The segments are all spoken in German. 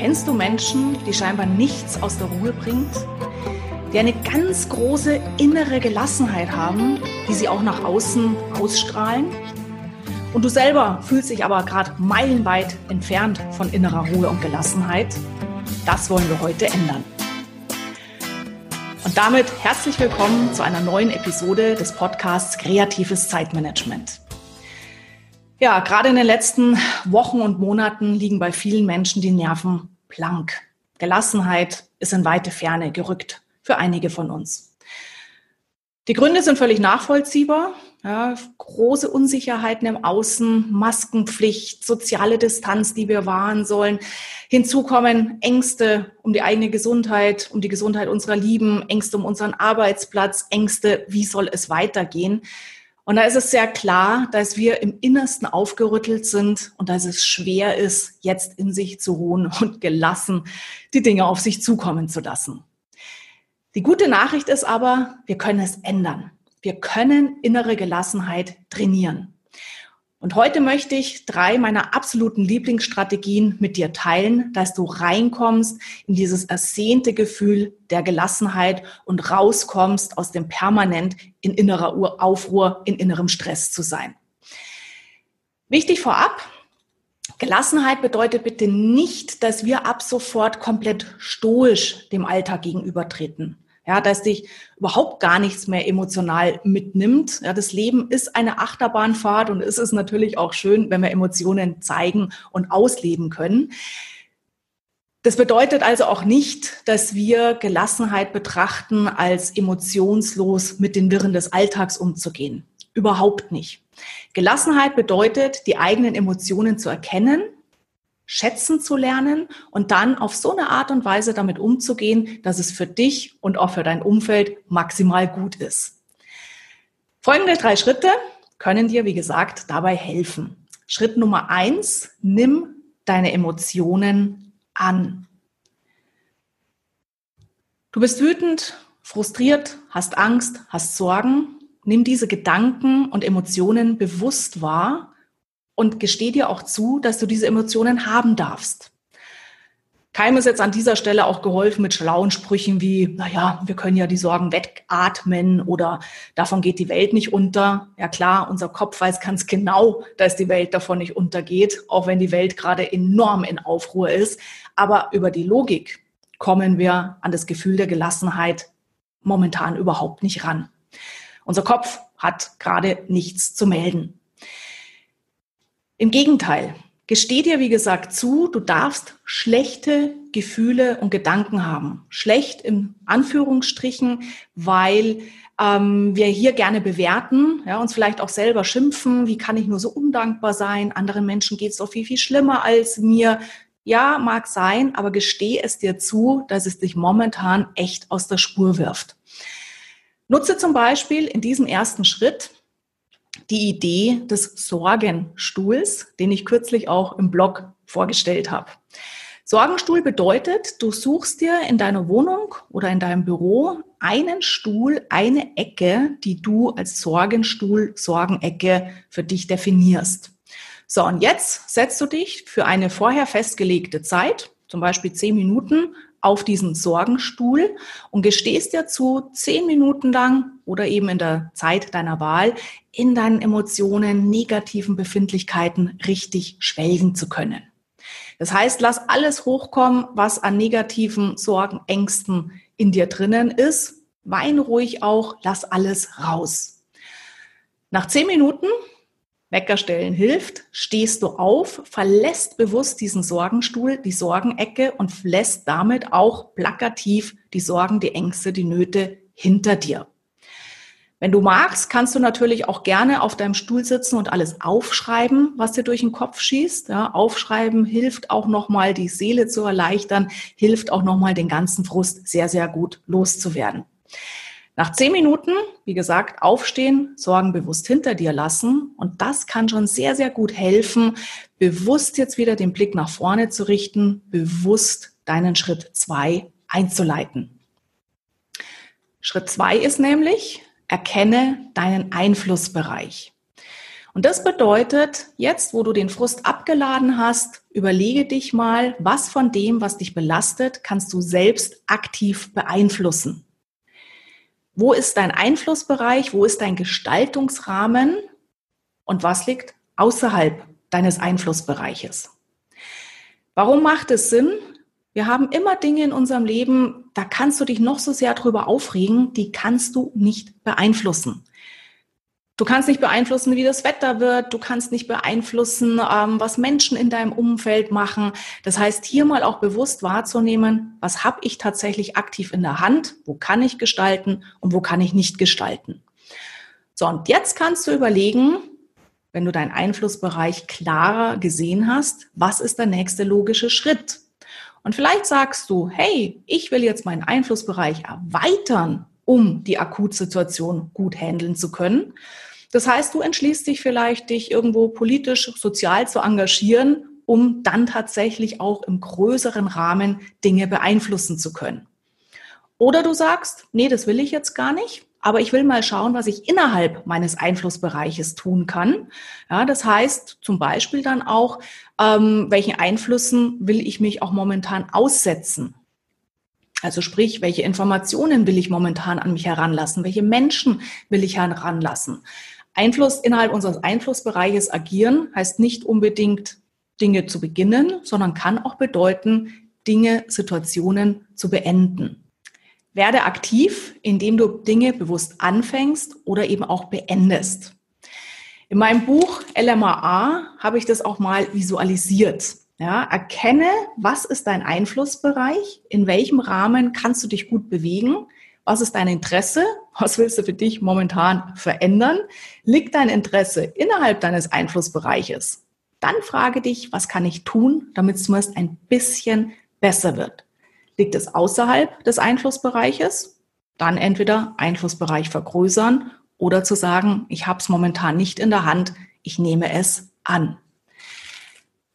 Kennst du Menschen, die scheinbar nichts aus der Ruhe bringt? Die eine ganz große innere Gelassenheit haben, die sie auch nach außen ausstrahlen? Und du selber fühlst dich aber gerade meilenweit entfernt von innerer Ruhe und Gelassenheit? Das wollen wir heute ändern. Und damit herzlich willkommen zu einer neuen Episode des Podcasts Kreatives Zeitmanagement. Ja, gerade in den letzten Wochen und Monaten liegen bei vielen Menschen die Nerven blank. Gelassenheit ist in weite Ferne gerückt für einige von uns. Die Gründe sind völlig nachvollziehbar. Ja, große Unsicherheiten im Außen, Maskenpflicht, soziale Distanz, die wir wahren sollen. Hinzu kommen Ängste um die eigene Gesundheit, um die Gesundheit unserer Lieben, Ängste um unseren Arbeitsplatz, Ängste, wie soll es weitergehen. Und da ist es sehr klar, dass wir im Innersten aufgerüttelt sind und dass es schwer ist, jetzt in sich zu ruhen und gelassen die Dinge auf sich zukommen zu lassen. Die gute Nachricht ist aber, wir können es ändern. Wir können innere Gelassenheit trainieren. Und heute möchte ich drei meiner absoluten Lieblingsstrategien mit dir teilen, dass du reinkommst in dieses ersehnte Gefühl der Gelassenheit und rauskommst aus dem permanent in innerer Aufruhr, in innerem Stress zu sein. Wichtig vorab, Gelassenheit bedeutet bitte nicht, dass wir ab sofort komplett stoisch dem Alltag gegenübertreten. Ja, dass dich überhaupt gar nichts mehr emotional mitnimmt. Ja, das Leben ist eine Achterbahnfahrt und es ist natürlich auch schön, wenn wir Emotionen zeigen und ausleben können. Das bedeutet also auch nicht, dass wir Gelassenheit betrachten, als emotionslos mit den Wirren des Alltags umzugehen. Überhaupt nicht. Gelassenheit bedeutet, die eigenen Emotionen zu erkennen, schätzen zu lernen und dann auf so eine Art und Weise damit umzugehen, dass es für dich und auch für dein Umfeld maximal gut ist. Folgende drei Schritte können dir, wie gesagt, dabei helfen. Schritt Nummer eins, nimm deine Emotionen an. Du bist wütend, frustriert, hast Angst, hast Sorgen. Nimm diese Gedanken und Emotionen bewusst wahr und gesteh dir auch zu, dass du diese Emotionen haben darfst. Keinem ist jetzt an dieser Stelle auch geholfen mit schlauen Sprüchen wie, naja, wir können ja die Sorgen wegatmen oder davon geht die Welt nicht unter. Ja klar, unser Kopf weiß ganz genau, dass die Welt davon nicht untergeht, auch wenn die Welt gerade enorm in Aufruhr ist. Aber über die Logik kommen wir an das Gefühl der Gelassenheit momentan überhaupt nicht ran. Unser Kopf hat gerade nichts zu melden. Im Gegenteil, gesteh dir, wie gesagt, zu, du darfst schlechte Gefühle und Gedanken haben. Schlecht im Anführungsstrichen, weil ähm, wir hier gerne bewerten, ja, uns vielleicht auch selber schimpfen, wie kann ich nur so undankbar sein, anderen Menschen geht es doch viel, viel schlimmer als mir. Ja, mag sein, aber gesteh es dir zu, dass es dich momentan echt aus der Spur wirft. Nutze zum Beispiel in diesem ersten Schritt die Idee des Sorgenstuhls, den ich kürzlich auch im Blog vorgestellt habe. Sorgenstuhl bedeutet, du suchst dir in deiner Wohnung oder in deinem Büro einen Stuhl, eine Ecke, die du als Sorgenstuhl, Sorgenecke für dich definierst. So, und jetzt setzt du dich für eine vorher festgelegte Zeit, zum Beispiel zehn Minuten, auf diesen Sorgenstuhl und gestehst dir zu, zehn Minuten lang oder eben in der Zeit deiner Wahl in deinen Emotionen, negativen Befindlichkeiten richtig schwelgen zu können. Das heißt, lass alles hochkommen, was an negativen Sorgen, Ängsten in dir drinnen ist. Wein ruhig auch, lass alles raus. Nach zehn Minuten Wecker stellen hilft, stehst du auf, verlässt bewusst diesen Sorgenstuhl, die Sorgenecke und lässt damit auch plakativ die Sorgen, die Ängste, die Nöte hinter dir. Wenn du magst, kannst du natürlich auch gerne auf deinem Stuhl sitzen und alles aufschreiben, was dir durch den Kopf schießt. Ja, aufschreiben hilft auch nochmal, die Seele zu erleichtern, hilft auch nochmal, den ganzen Frust sehr, sehr gut loszuwerden. Nach zehn Minuten, wie gesagt, aufstehen, Sorgen bewusst hinter dir lassen. Und das kann schon sehr, sehr gut helfen, bewusst jetzt wieder den Blick nach vorne zu richten, bewusst deinen Schritt zwei einzuleiten. Schritt zwei ist nämlich, erkenne deinen Einflussbereich. Und das bedeutet, jetzt, wo du den Frust abgeladen hast, überlege dich mal, was von dem, was dich belastet, kannst du selbst aktiv beeinflussen. Wo ist dein Einflussbereich? Wo ist dein Gestaltungsrahmen? Und was liegt außerhalb deines Einflussbereiches? Warum macht es Sinn? Wir haben immer Dinge in unserem Leben, da kannst du dich noch so sehr drüber aufregen, die kannst du nicht beeinflussen. Du kannst nicht beeinflussen, wie das Wetter wird. Du kannst nicht beeinflussen, ähm, was Menschen in deinem Umfeld machen. Das heißt, hier mal auch bewusst wahrzunehmen, was habe ich tatsächlich aktiv in der Hand, wo kann ich gestalten und wo kann ich nicht gestalten. So, und jetzt kannst du überlegen, wenn du deinen Einflussbereich klarer gesehen hast, was ist der nächste logische Schritt? Und vielleicht sagst du, hey, ich will jetzt meinen Einflussbereich erweitern, um die Akutsituation gut handeln zu können. Das heißt, du entschließt dich vielleicht, dich irgendwo politisch, sozial zu engagieren, um dann tatsächlich auch im größeren Rahmen Dinge beeinflussen zu können. Oder du sagst, nee, das will ich jetzt gar nicht, aber ich will mal schauen, was ich innerhalb meines Einflussbereiches tun kann. Ja, das heißt zum Beispiel dann auch, ähm, welchen Einflüssen will ich mich auch momentan aussetzen? Also sprich, welche Informationen will ich momentan an mich heranlassen? Welche Menschen will ich heranlassen? Einfluss innerhalb unseres Einflussbereiches agieren heißt nicht unbedingt Dinge zu beginnen, sondern kann auch bedeuten, Dinge, Situationen zu beenden. Werde aktiv, indem du Dinge bewusst anfängst oder eben auch beendest. In meinem Buch LMAA habe ich das auch mal visualisiert. Ja, erkenne, was ist dein Einflussbereich, in welchem Rahmen kannst du dich gut bewegen, was ist dein Interesse, was willst du für dich momentan verändern, liegt dein Interesse innerhalb deines Einflussbereiches. Dann frage dich, was kann ich tun, damit es zumindest ein bisschen besser wird. Liegt es außerhalb des Einflussbereiches? Dann entweder Einflussbereich vergrößern oder zu sagen, ich habe es momentan nicht in der Hand, ich nehme es an.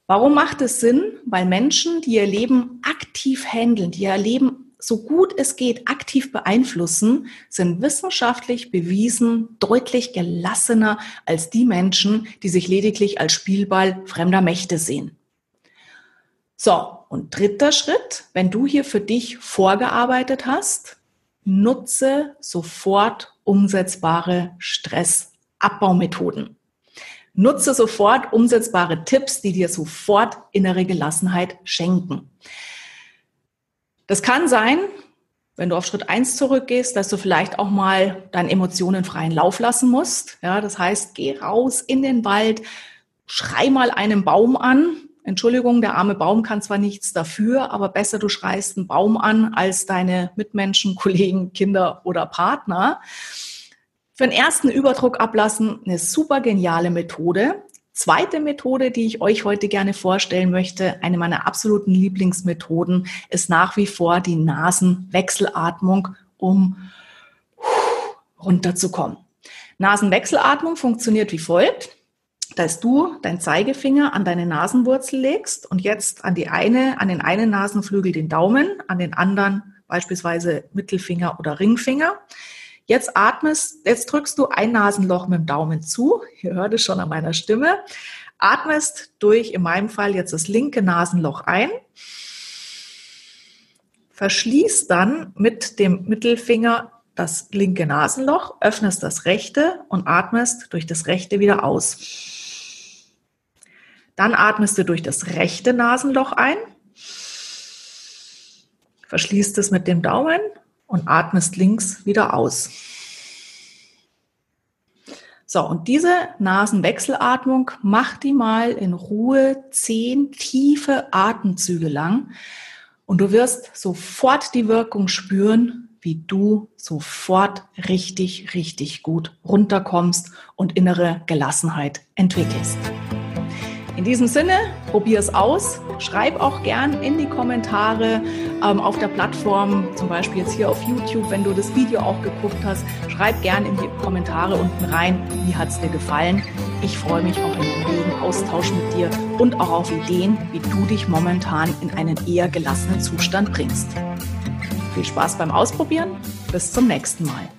Warum macht es Sinn? Weil Menschen, die ihr Leben aktiv handeln, die ihr Leben so gut es geht aktiv beeinflussen, sind wissenschaftlich bewiesen deutlich gelassener als die Menschen, die sich lediglich als Spielball fremder Mächte sehen. So, und dritter Schritt, wenn du hier für dich vorgearbeitet hast, nutze sofort umsetzbare Stressabbaumethoden. Nutze sofort umsetzbare Tipps, die dir sofort innere Gelassenheit schenken. Das kann sein, wenn du auf Schritt eins zurückgehst, dass du vielleicht auch mal deinen Emotionen freien Lauf lassen musst. Ja, das heißt, geh raus in den Wald, schrei mal einen Baum an. Entschuldigung, der arme Baum kann zwar nichts dafür, aber besser du schreist einen Baum an als deine Mitmenschen, Kollegen, Kinder oder Partner. Für den ersten Überdruck ablassen, eine super geniale Methode. Zweite Methode, die ich euch heute gerne vorstellen möchte, eine meiner absoluten Lieblingsmethoden, ist nach wie vor die Nasenwechselatmung, um runterzukommen. Nasenwechselatmung funktioniert wie folgt. Dass du dein Zeigefinger an deine Nasenwurzel legst und jetzt an die eine, an den einen Nasenflügel den Daumen, an den anderen beispielsweise Mittelfinger oder Ringfinger. Jetzt atmest, jetzt drückst du ein Nasenloch mit dem Daumen zu. Ihr hört es schon an meiner Stimme. Atmest durch, in meinem Fall jetzt das linke Nasenloch ein. Verschließt dann mit dem Mittelfinger das linke Nasenloch, öffnest das rechte und atmest durch das rechte wieder aus. Dann atmest du durch das rechte Nasenloch ein, verschließt es mit dem Daumen und atmest links wieder aus. So, und diese Nasenwechselatmung, mach die mal in Ruhe zehn tiefe Atemzüge lang und du wirst sofort die Wirkung spüren, wie du sofort richtig, richtig gut runterkommst und innere Gelassenheit entwickelst. In diesem Sinne, probier es aus. Schreib auch gern in die Kommentare ähm, auf der Plattform, zum Beispiel jetzt hier auf YouTube, wenn du das Video auch geguckt hast. Schreib gern in die Kommentare unten rein, wie hat es dir gefallen. Ich freue mich auf einen regen Austausch mit dir und auch auf Ideen, wie du dich momentan in einen eher gelassenen Zustand bringst. Viel Spaß beim Ausprobieren. Bis zum nächsten Mal.